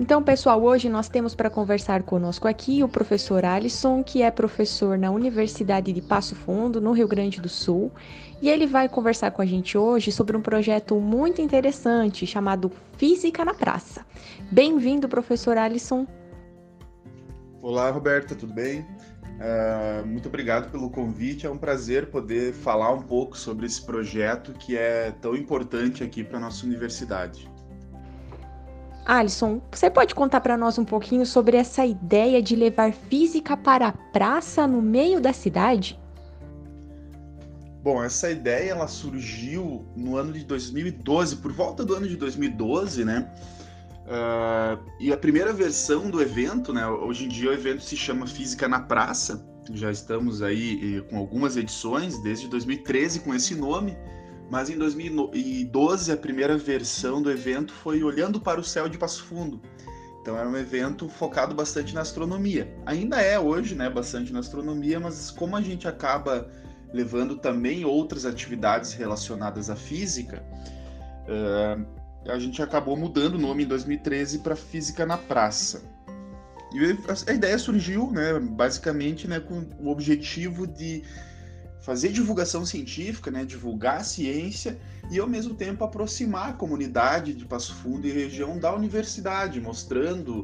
Então, pessoal, hoje nós temos para conversar conosco aqui o professor Alisson, que é professor na Universidade de Passo Fundo, no Rio Grande do Sul, e ele vai conversar com a gente hoje sobre um projeto muito interessante chamado Física na Praça. Bem-vindo, professor Alisson. Olá, Roberta, tudo bem? Uh, muito obrigado pelo convite. É um prazer poder falar um pouco sobre esse projeto que é tão importante aqui para a nossa universidade. Alisson, você pode contar para nós um pouquinho sobre essa ideia de levar física para a praça no meio da cidade? Bom, essa ideia ela surgiu no ano de 2012, por volta do ano de 2012, né? Uh, e a primeira versão do evento, né? Hoje em dia o evento se chama Física na Praça. Já estamos aí com algumas edições desde 2013 com esse nome. Mas em 2012 a primeira versão do evento foi olhando para o céu de Passo Fundo. Então era um evento focado bastante na astronomia. Ainda é hoje, né, bastante na astronomia, mas como a gente acaba levando também outras atividades relacionadas à física, uh, a gente acabou mudando o nome em 2013 para Física na Praça. E a ideia surgiu, né, basicamente, né, com o objetivo de fazer divulgação científica, né, divulgar a ciência e ao mesmo tempo aproximar a comunidade de Passo Fundo e região da universidade, mostrando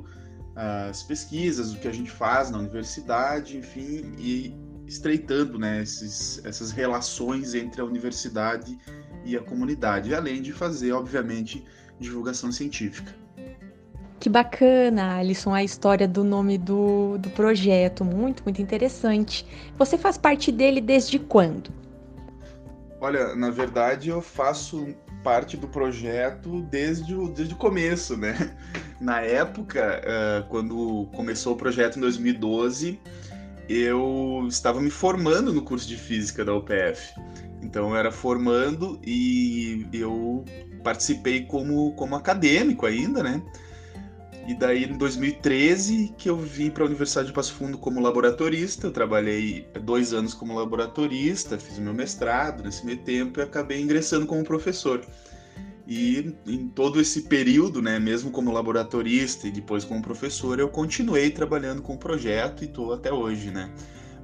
uh, as pesquisas, o que a gente faz na universidade, enfim, e estreitando né, esses, essas relações entre a universidade e a comunidade, além de fazer, obviamente, divulgação científica. Que bacana, Alisson, a história do nome do, do projeto. Muito, muito interessante. Você faz parte dele desde quando? Olha, na verdade eu faço parte do projeto desde o, desde o começo, né? Na época, uh, quando começou o projeto em 2012, eu estava me formando no curso de física da UPF. Então eu era formando e eu participei como, como acadêmico ainda, né? E daí, em 2013, que eu vim para a Universidade de Passo Fundo como laboratorista. Eu trabalhei dois anos como laboratorista, fiz meu mestrado nesse meio tempo e acabei ingressando como professor. E em todo esse período, né, mesmo como laboratorista e depois como professor, eu continuei trabalhando com o projeto e estou até hoje, né.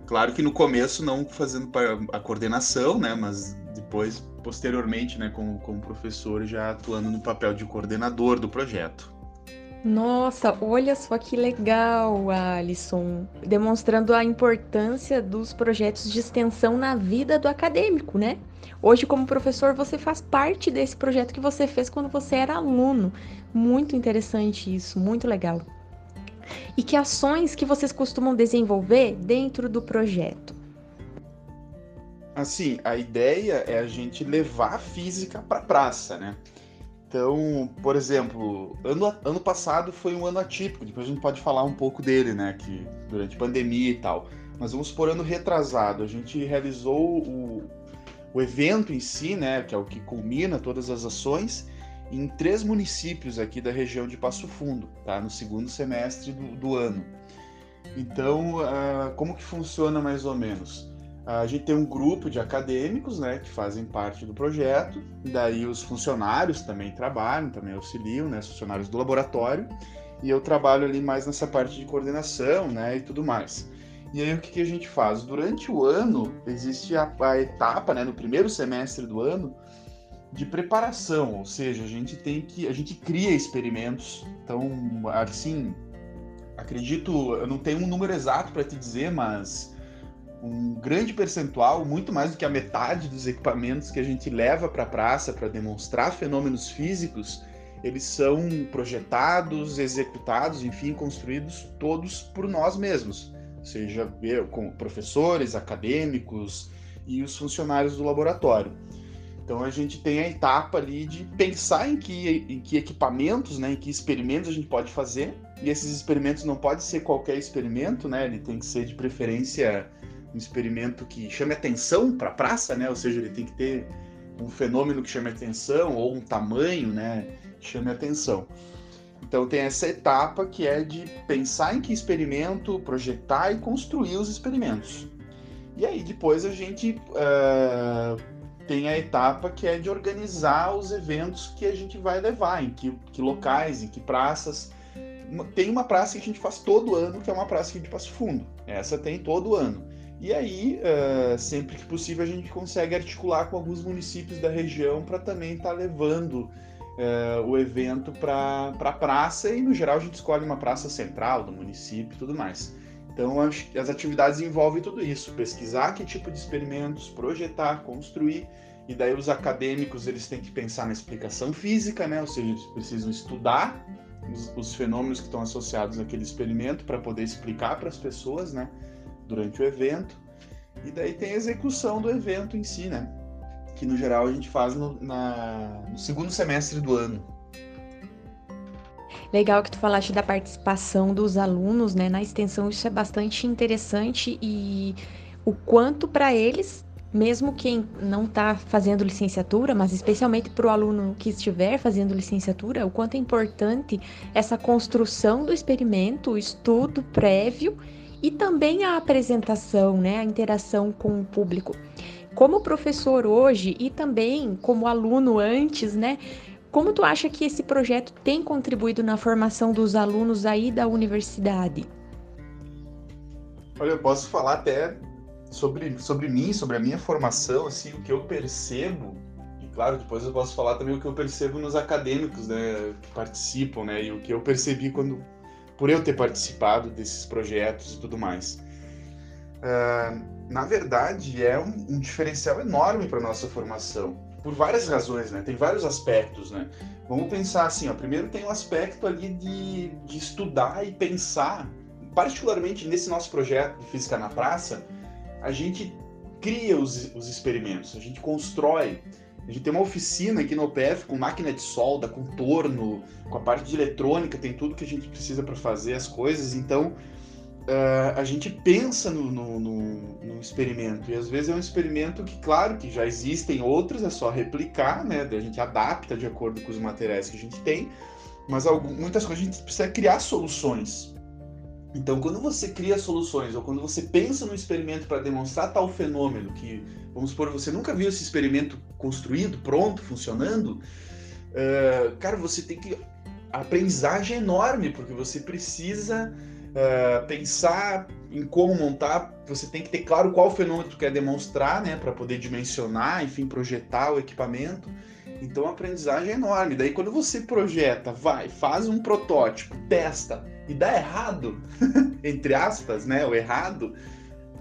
Claro que no começo não fazendo a coordenação, né, mas depois, posteriormente, né, como, como professor, já atuando no papel de coordenador do projeto. Nossa, olha só que legal, Alisson, demonstrando a importância dos projetos de extensão na vida do acadêmico, né? Hoje, como professor, você faz parte desse projeto que você fez quando você era aluno. Muito interessante isso, muito legal. E que ações que vocês costumam desenvolver dentro do projeto? Assim, a ideia é a gente levar a física para a praça, né? Então, por exemplo, ano, ano passado foi um ano atípico, depois a gente pode falar um pouco dele, né? Que durante pandemia e tal. Mas vamos por ano retrasado, a gente realizou o, o evento em si, né? Que é o que culmina todas as ações, em três municípios aqui da região de Passo Fundo, tá? No segundo semestre do, do ano. Então, uh, como que funciona mais ou menos? A gente tem um grupo de acadêmicos, né, que fazem parte do projeto. Daí os funcionários também trabalham, também auxiliam, né, os funcionários do laboratório. E eu trabalho ali mais nessa parte de coordenação, né, e tudo mais. E aí o que, que a gente faz? Durante o ano existe a, a etapa, né, no primeiro semestre do ano, de preparação, ou seja, a gente tem que, a gente cria experimentos. Então, assim, acredito, eu não tenho um número exato para te dizer, mas um grande percentual, muito mais do que a metade dos equipamentos que a gente leva para a praça para demonstrar fenômenos físicos, eles são projetados, executados, enfim, construídos todos por nós mesmos, seja eu, com professores, acadêmicos e os funcionários do laboratório. Então a gente tem a etapa ali de pensar em que, em que equipamentos, né, em que experimentos a gente pode fazer. E esses experimentos não pode ser qualquer experimento, né? Ele tem que ser de preferência um experimento que chame atenção para a praça, né? Ou seja, ele tem que ter um fenômeno que chame atenção ou um tamanho, né? Que chame atenção. Então tem essa etapa que é de pensar em que experimento, projetar e construir os experimentos. E aí depois a gente uh, tem a etapa que é de organizar os eventos que a gente vai levar, em que, que locais, em que praças, tem uma praça que a gente faz todo ano, que é uma praça aqui de Passo Fundo. Essa tem todo ano. E aí, uh, sempre que possível, a gente consegue articular com alguns municípios da região para também estar tá levando uh, o evento para pra praça. E, no geral, a gente escolhe uma praça central do município e tudo mais. Então, as, as atividades envolvem tudo isso: pesquisar que tipo de experimentos, projetar, construir. E daí, os acadêmicos eles têm que pensar na explicação física, né? ou seja, eles precisam estudar os, os fenômenos que estão associados àquele experimento para poder explicar para as pessoas, né? Durante o evento. E daí tem a execução do evento em si, né? Que no geral a gente faz no, na, no segundo semestre do ano. Legal que tu falaste da participação dos alunos, né? Na extensão isso é bastante interessante e o quanto para eles, mesmo quem não está fazendo licenciatura, mas especialmente para o aluno que estiver fazendo licenciatura, o quanto é importante essa construção do experimento, o estudo prévio e também a apresentação, né, a interação com o público. Como professor hoje e também como aluno antes, né, como tu acha que esse projeto tem contribuído na formação dos alunos aí da universidade? Olha, eu posso falar até sobre, sobre mim, sobre a minha formação, assim, o que eu percebo, e claro, depois eu posso falar também o que eu percebo nos acadêmicos, né, que participam, né, e o que eu percebi quando por eu ter participado desses projetos e tudo mais. Uh, na verdade, é um, um diferencial enorme para nossa formação, por várias razões, né? Tem vários aspectos, né? Vamos pensar assim, ó. Primeiro tem o um aspecto ali de, de estudar e pensar, particularmente nesse nosso projeto de Física na Praça, a gente cria os, os experimentos, a gente constrói, a gente tem uma oficina aqui no OPF com máquina de solda, com torno, com a parte de eletrônica, tem tudo que a gente precisa para fazer as coisas. Então, uh, a gente pensa no, no, no, no, experimento. E às vezes é um experimento que, claro, que já existem outros, é só replicar, né? A gente adapta de acordo com os materiais que a gente tem. Mas algumas, muitas coisas a gente precisa criar soluções. Então, quando você cria soluções ou quando você pensa no experimento para demonstrar tal fenômeno que, vamos supor, você nunca viu esse experimento construído, pronto, funcionando, uh, cara, você tem que. Aprendizagem é enorme, porque você precisa uh, pensar em como montar, você tem que ter claro qual fenômeno tu quer demonstrar, né, para poder dimensionar, enfim, projetar o equipamento. Então a aprendizagem é enorme. Daí quando você projeta, vai, faz um protótipo, testa e dá errado, entre aspas, né, o errado,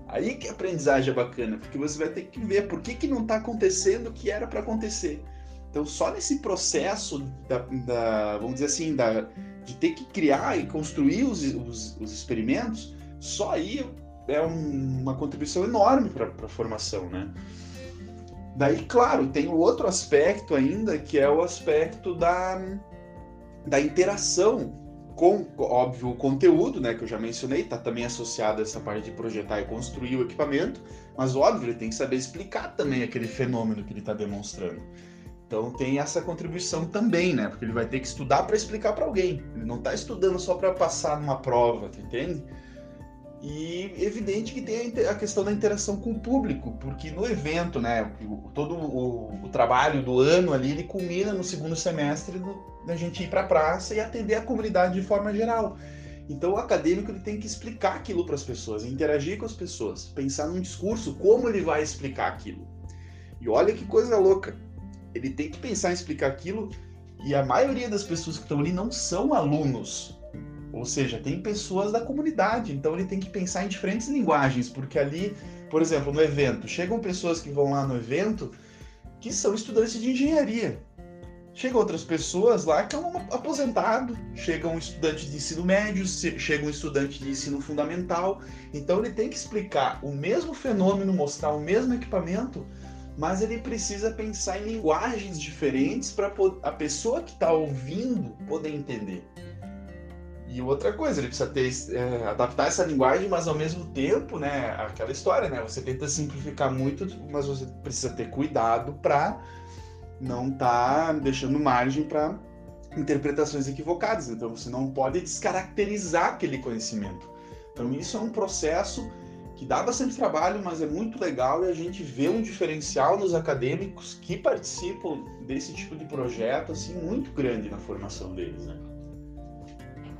aí que a aprendizagem é bacana, porque você vai ter que ver por que, que não está acontecendo o que era para acontecer. Então só nesse processo da, da, vamos dizer assim, da, de ter que criar e construir os, os, os experimentos, só aí é um, uma contribuição enorme para a formação, né? Daí, claro, tem o outro aspecto ainda, que é o aspecto da, da interação com, óbvio, o conteúdo, né, que eu já mencionei, está também associado a essa parte de projetar e construir o equipamento, mas óbvio, ele tem que saber explicar também aquele fenômeno que ele está demonstrando. Então tem essa contribuição também, né, porque ele vai ter que estudar para explicar para alguém. Ele não está estudando só para passar numa prova, entende? E evidente que tem a questão da interação com o público, porque no evento, né, todo o, o trabalho do ano ali, ele culmina no segundo semestre da gente ir para a praça e atender a comunidade de forma geral. Então o acadêmico ele tem que explicar aquilo para as pessoas, interagir com as pessoas, pensar num discurso, como ele vai explicar aquilo. E olha que coisa louca, ele tem que pensar em explicar aquilo e a maioria das pessoas que estão ali não são alunos, ou seja, tem pessoas da comunidade, então ele tem que pensar em diferentes linguagens, porque ali, por exemplo, no evento, chegam pessoas que vão lá no evento que são estudantes de engenharia. Chegam outras pessoas lá que é um aposentado, chega um estudante de ensino médio, chega um estudante de ensino fundamental. Então ele tem que explicar o mesmo fenômeno, mostrar o mesmo equipamento, mas ele precisa pensar em linguagens diferentes para a pessoa que está ouvindo poder entender. E outra coisa, ele precisa ter, é, adaptar essa linguagem, mas ao mesmo tempo, né, aquela história, né, você tenta simplificar muito, mas você precisa ter cuidado para não estar tá deixando margem para interpretações equivocadas. Então você não pode descaracterizar aquele conhecimento. Então isso é um processo que dá bastante trabalho, mas é muito legal e a gente vê um diferencial nos acadêmicos que participam desse tipo de projeto assim muito grande na formação deles, né?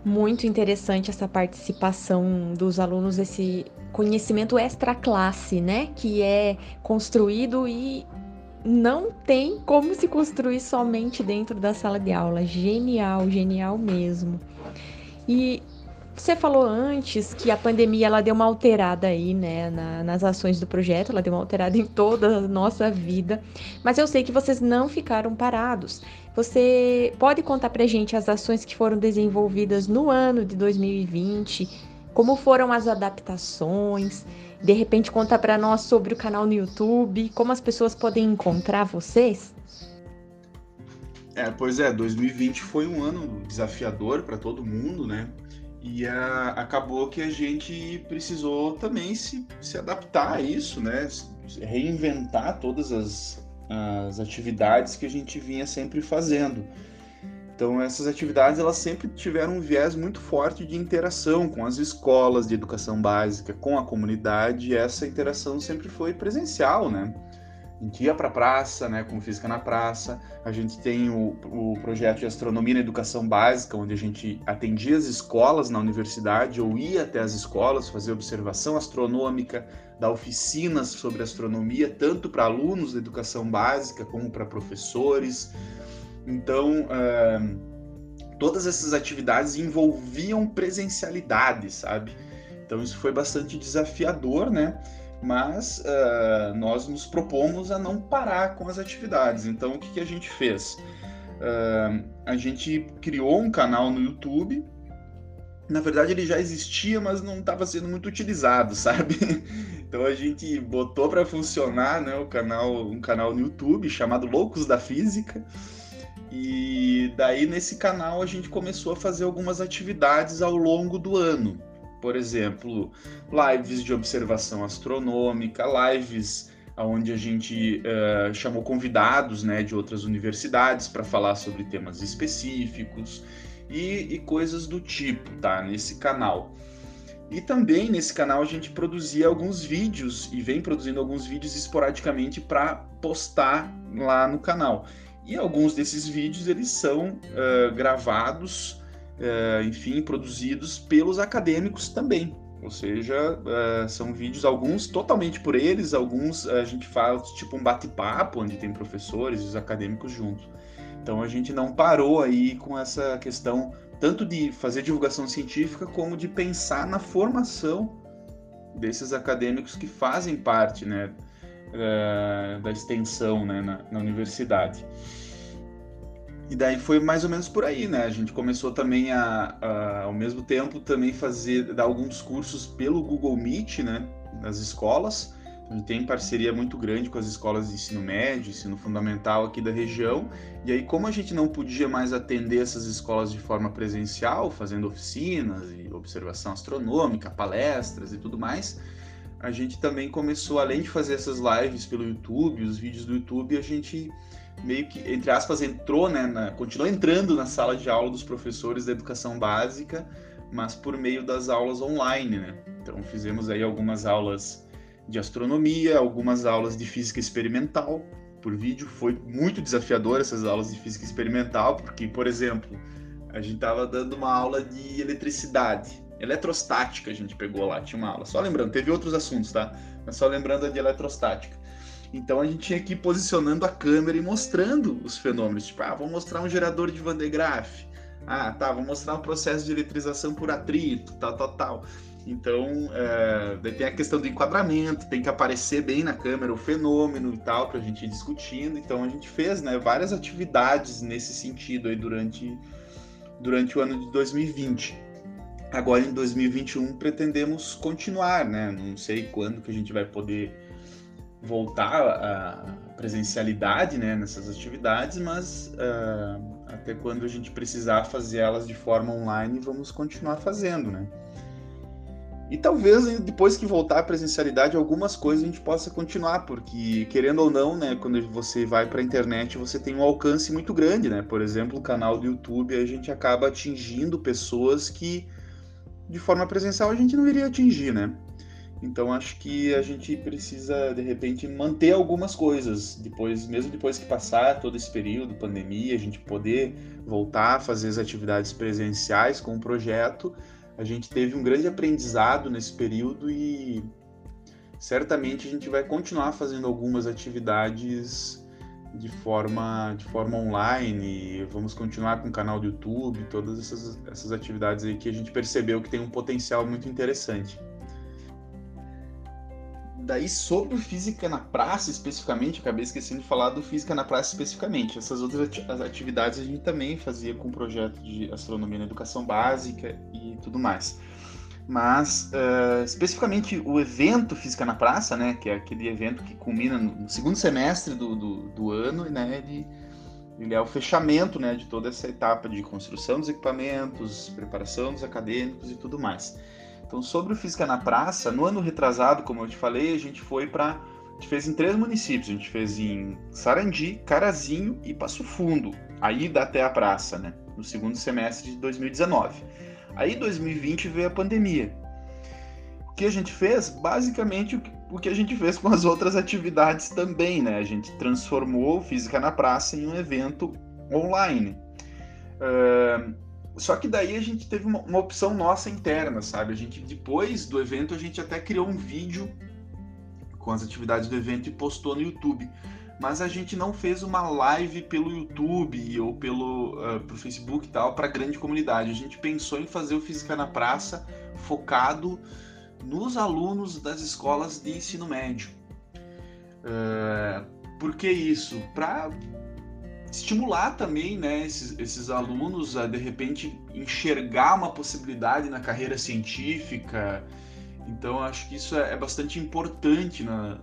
Muito interessante essa participação dos alunos, esse conhecimento extra classe, né? Que é construído e não tem como se construir somente dentro da sala de aula. Genial, genial mesmo. E você falou antes que a pandemia ela deu uma alterada aí, né, na, nas ações do projeto, ela deu uma alterada em toda a nossa vida, mas eu sei que vocês não ficaram parados. Você pode contar pra gente as ações que foram desenvolvidas no ano de 2020, como foram as adaptações? De repente conta para nós sobre o canal no YouTube, como as pessoas podem encontrar vocês? É, pois é, 2020 foi um ano desafiador para todo mundo, né? E a, acabou que a gente precisou também se, se adaptar a isso, né? Reinventar todas as, as atividades que a gente vinha sempre fazendo. Então essas atividades elas sempre tiveram um viés muito forte de interação com as escolas de educação básica, com a comunidade, e essa interação sempre foi presencial, né? A gente ia para praça, né, com Física na Praça. A gente tem o, o projeto de Astronomia na Educação Básica, onde a gente atendia as escolas na universidade ou ia até as escolas fazer observação astronômica, dar oficinas sobre astronomia, tanto para alunos da educação básica como para professores. Então, uh, todas essas atividades envolviam presencialidade, sabe? Então, isso foi bastante desafiador, né? Mas uh, nós nos propomos a não parar com as atividades. Então, o que, que a gente fez? Uh, a gente criou um canal no YouTube. Na verdade, ele já existia, mas não estava sendo muito utilizado, sabe? Então a gente botou para funcionar, né, o canal, um canal no YouTube chamado Loucos da Física. E daí nesse canal a gente começou a fazer algumas atividades ao longo do ano por exemplo, lives de observação astronômica, lives onde a gente uh, chamou convidados né, de outras universidades para falar sobre temas específicos e, e, coisas do tipo, tá? Nesse canal. E também nesse canal a gente produzia alguns vídeos e vem produzindo alguns vídeos esporadicamente para postar lá no canal. E alguns desses vídeos eles são uh, gravados é, enfim, produzidos pelos acadêmicos também. Ou seja, é, são vídeos, alguns totalmente por eles, alguns a gente faz tipo um bate-papo, onde tem professores e os acadêmicos juntos. Então a gente não parou aí com essa questão tanto de fazer divulgação científica como de pensar na formação desses acadêmicos que fazem parte né, da extensão né, na, na universidade. E daí foi mais ou menos por aí, né? A gente começou também a, a, ao mesmo tempo, também fazer, dar alguns cursos pelo Google Meet, né? Nas escolas. A gente tem parceria muito grande com as escolas de ensino médio, ensino fundamental aqui da região. E aí, como a gente não podia mais atender essas escolas de forma presencial, fazendo oficinas e observação astronômica, palestras e tudo mais, a gente também começou, além de fazer essas lives pelo YouTube, os vídeos do YouTube, a gente meio que, entre aspas, entrou, né, na, entrando na sala de aula dos professores da educação básica, mas por meio das aulas online, né? Então fizemos aí algumas aulas de astronomia, algumas aulas de física experimental por vídeo. Foi muito desafiador essas aulas de física experimental, porque, por exemplo, a gente estava dando uma aula de eletricidade, eletrostática a gente pegou lá, tinha uma aula. Só lembrando, teve outros assuntos, tá? Mas só lembrando a de eletrostática. Então a gente tinha que ir posicionando a câmera e mostrando os fenômenos. Tipo, ah, vamos mostrar um gerador de Van de Graaff. Ah, tá, vamos mostrar um processo de eletrização por atrito, tal, tal, tal. Então, é, daí tem a questão do enquadramento, tem que aparecer bem na câmera o fenômeno e tal, para a gente ir discutindo. Então, a gente fez né, várias atividades nesse sentido aí durante, durante o ano de 2020. Agora, em 2021, pretendemos continuar, né? Não sei quando que a gente vai poder voltar a presencialidade né, nessas atividades, mas uh, até quando a gente precisar fazer elas de forma online, vamos continuar fazendo, né? E talvez depois que voltar a presencialidade, algumas coisas a gente possa continuar, porque querendo ou não, né, quando você vai para a internet, você tem um alcance muito grande, né? Por exemplo, o canal do YouTube, a gente acaba atingindo pessoas que de forma presencial a gente não iria atingir, né? Então acho que a gente precisa de repente manter algumas coisas depois, mesmo depois que passar todo esse período pandemia, a gente poder voltar a fazer as atividades presenciais com o projeto. A gente teve um grande aprendizado nesse período e certamente a gente vai continuar fazendo algumas atividades de forma de forma online. Vamos continuar com o canal do YouTube, todas essas, essas atividades aí que a gente percebeu que tem um potencial muito interessante. Daí, sobre física na praça especificamente, acabei esquecendo de falar do física na praça especificamente. Essas outras atividades a gente também fazia com o projeto de astronomia na educação básica e tudo mais. Mas, uh, especificamente, o evento Física na Praça, né, que é aquele evento que culmina no segundo semestre do, do, do ano, né, ele, ele é o fechamento né, de toda essa etapa de construção dos equipamentos, preparação dos acadêmicos e tudo mais. Então, sobre o Física na Praça, no ano retrasado, como eu te falei, a gente foi para. A gente fez em três municípios. A gente fez em Sarandi, Carazinho e Passo Fundo. Aí dá até a praça, né? No segundo semestre de 2019. Aí, 2020, veio a pandemia. O que a gente fez? Basicamente o que a gente fez com as outras atividades também, né? A gente transformou o Física na Praça em um evento online. Uh, só que daí a gente teve uma, uma, opção nossa interna, sabe? A gente, depois do evento, a gente até criou um vídeo com as atividades do evento e postou no YouTube. Mas a gente não fez uma live pelo YouTube ou pelo, uh, Facebook e tal para grande comunidade. A gente pensou em fazer o Física na Praça focado nos alunos das escolas de ensino médio. Uh, por que isso? Para estimular também né, esses, esses, alunos a de repente enxergar uma possibilidade na carreira científica. Então acho que isso é, é bastante importante na,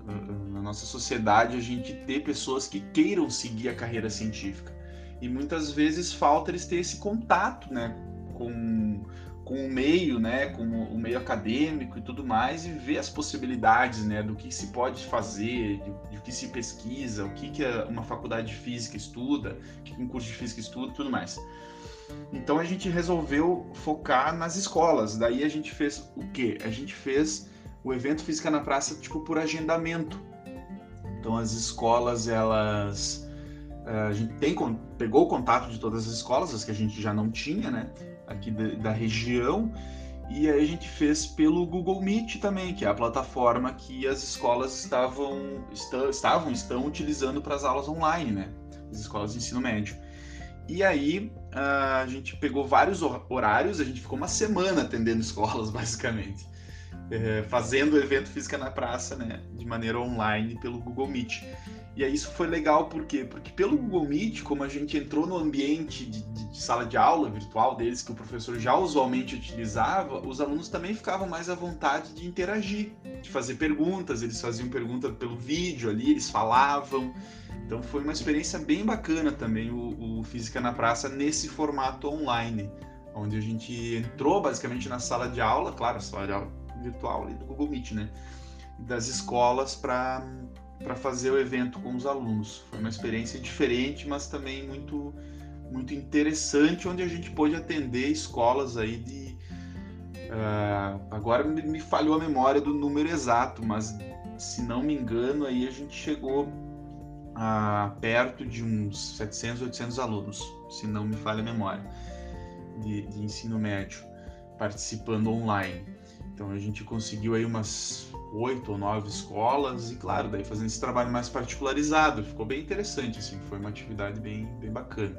na, nossa sociedade a gente ter pessoas que queiram seguir a carreira científica. E muitas vezes falta eles ter esse contato né, com, com o meio, né, com o meio acadêmico e tudo mais, e ver as possibilidades, né, do que se pode fazer, do que se pesquisa, o que, que uma faculdade de física estuda, o que um curso de física estuda, tudo mais. Então a gente resolveu focar nas escolas. Daí a gente fez o quê? A gente fez o evento Física na Praça tipo por agendamento. Então as escolas elas eh, a gente tem, pegou o contato de todas as escolas, as que a gente já não tinha, né? Aqui da, da região. E aí a gente fez pelo Google Meet também, que é a plataforma que as escolas estavam, estão, estavam, estão utilizando para as aulas online, né? As escolas de ensino médio. E aí a gente pegou vários horários, a gente ficou uma semana atendendo escolas, basicamente. É, fazendo o evento Física na Praça, né? De maneira online pelo Google Meet. E aí isso foi legal por quê? Porque pelo Google Meet, como a gente entrou no ambiente de, de, de, sala de aula virtual deles, que o professor já usualmente utilizava, os alunos também ficavam mais à vontade de interagir, de fazer perguntas, eles faziam pergunta pelo vídeo ali, eles falavam. Então foi uma experiência bem bacana também o, o Física na Praça nesse formato online, onde a gente entrou basicamente na sala de aula, claro, a sala de aula virtual ali do Google Meet, né? Das escolas para para fazer o evento com os alunos. Foi uma experiência diferente, mas também muito muito interessante, onde a gente pôde atender escolas aí de uh, agora me, me, falhou a memória do número exato, mas se não me engano aí a gente chegou a perto de uns 700, 800 alunos, se não me falha a memória, de, de ensino médio participando online. Então a gente conseguiu aí umas oito ou nove escolas e claro, daí fazendo esse trabalho mais particularizado, ficou bem interessante assim, foi uma atividade bem, bem bacana.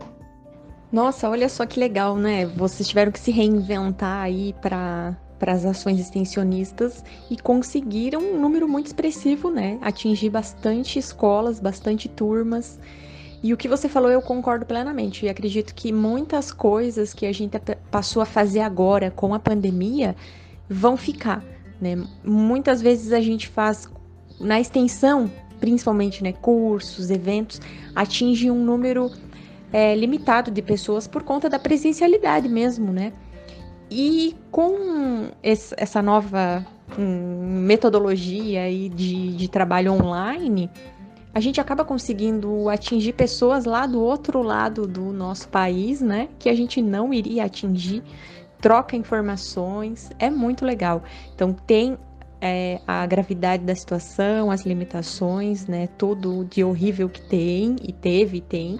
Nossa, olha só que legal, né? Vocês tiveram que se reinventar aí para para as ações extensionistas e conseguiram um número muito expressivo, né? Atingir bastante escolas, bastante turmas. E o que você falou eu concordo plenamente. E acredito que muitas coisas que a gente passou a fazer agora com a pandemia vão ficar. Né? Muitas vezes a gente faz na extensão, principalmente né, cursos, eventos, atinge um número é, limitado de pessoas por conta da presencialidade mesmo, né? E com esse, essa nova um, metodologia aí de, de trabalho online, a gente acaba conseguindo atingir pessoas lá do outro lado do nosso país, né? Que a gente não iria atingir troca informações, é muito legal. Então tem é, a gravidade da situação, as limitações, né? Tudo de horrível que tem e teve e tem,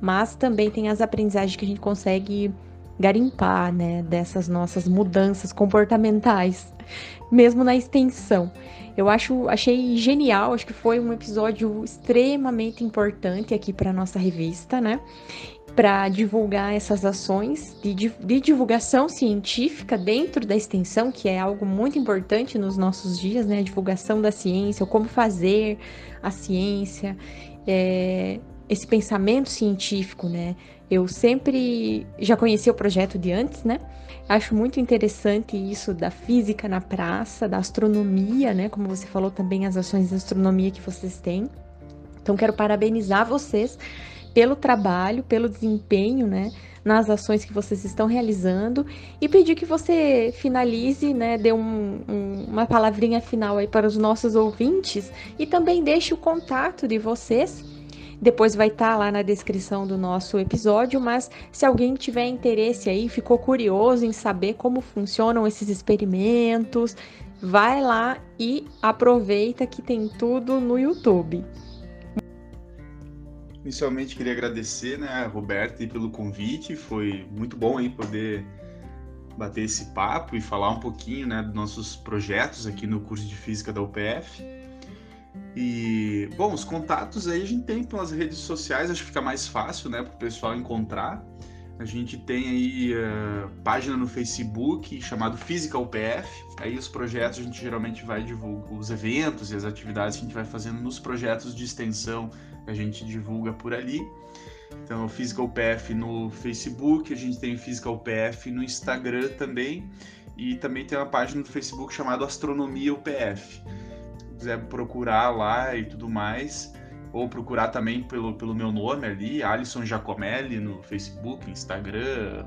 mas também tem as aprendizagens que a gente consegue garimpar, né? Dessas nossas mudanças comportamentais, mesmo na extensão. Eu acho, achei genial, acho que foi um episódio extremamente importante aqui para nossa revista, né? Para divulgar essas ações de, de, divulgação científica dentro da extensão, que é algo muito importante nos nossos dias, né? A divulgação da ciência, como fazer a ciência, é, esse pensamento científico, né? Eu sempre já conhecia o projeto de antes, né? Acho muito interessante isso da física na praça, da astronomia, né? Como você falou também, as ações de astronomia que vocês têm. Então, quero parabenizar vocês pelo trabalho, pelo desempenho, né, nas ações que vocês estão realizando e pedir que você finalize, né, dê um, um, uma palavrinha final aí para os nossos ouvintes e também deixe o contato de vocês. Depois vai estar tá lá na descrição do nosso episódio, mas se alguém tiver interesse aí, ficou curioso em saber como funcionam esses experimentos, vai lá e aproveita que tem tudo no YouTube. Inicialmente queria agradecer, né, Roberto, pelo convite. Foi muito bom aí poder bater esse papo e falar um pouquinho, né, dos nossos projetos aqui no curso de física da UPF. E, bom, os contatos aí a gente tem pelas redes sociais, acho que fica mais fácil, né, para o pessoal encontrar. A gente tem aí uh, página no Facebook chamado Física UPF. Aí os projetos a gente geralmente vai divulgar os eventos e as atividades que a gente vai fazendo nos projetos de extensão a gente divulga por ali. Então, Physical PF no Facebook, a gente tem Physical PF no Instagram também, e também tem uma página no Facebook chamada Astronomia UPF. Se quiser procurar lá e tudo mais, ou procurar também pelo, pelo meu nome ali, Alisson Giacomelli, no Facebook, Instagram,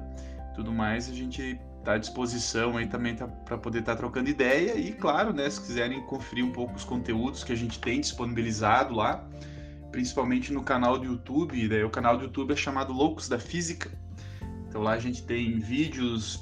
tudo mais, a gente está à disposição aí também tá, para poder estar tá trocando ideia e, claro, né, se quiserem conferir um pouco os conteúdos que a gente tem disponibilizado lá, principalmente no canal do YouTube. Daí o canal do YouTube é chamado Loucos da Física. Então lá a gente tem vídeos,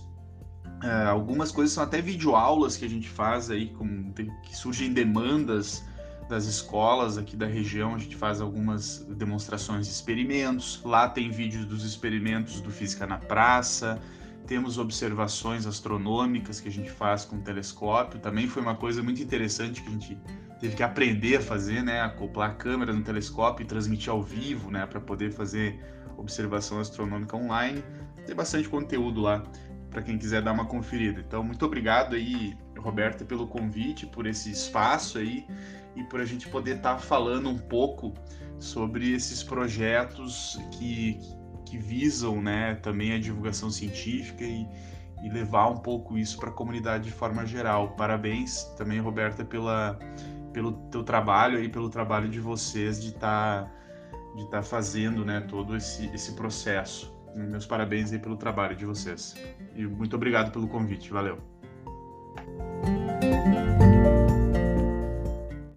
uh, algumas coisas são até videoaulas que a gente faz aí, com, tem, que surgem demandas das escolas aqui da região. A gente faz algumas demonstrações de experimentos. Lá tem vídeos dos experimentos do Física na Praça. Temos observações astronômicas que a gente faz com telescópio. Também foi uma coisa muito interessante que a gente teve que aprender a fazer, né, acoplar a câmera no telescópio e transmitir ao vivo, né, para poder fazer observação astronômica online. Tem bastante conteúdo lá para quem quiser dar uma conferida. Então, muito obrigado aí, Roberta, pelo convite, por esse espaço aí e por a gente poder estar tá falando um pouco sobre esses projetos que, que visam, né, também a divulgação científica e, e levar um pouco isso para a comunidade de forma geral. Parabéns também, Roberta, pela pelo teu trabalho e pelo trabalho de vocês de estar tá, de tá fazendo né, todo esse, esse processo. Meus parabéns aí pelo trabalho de vocês. E muito obrigado pelo convite. Valeu. Música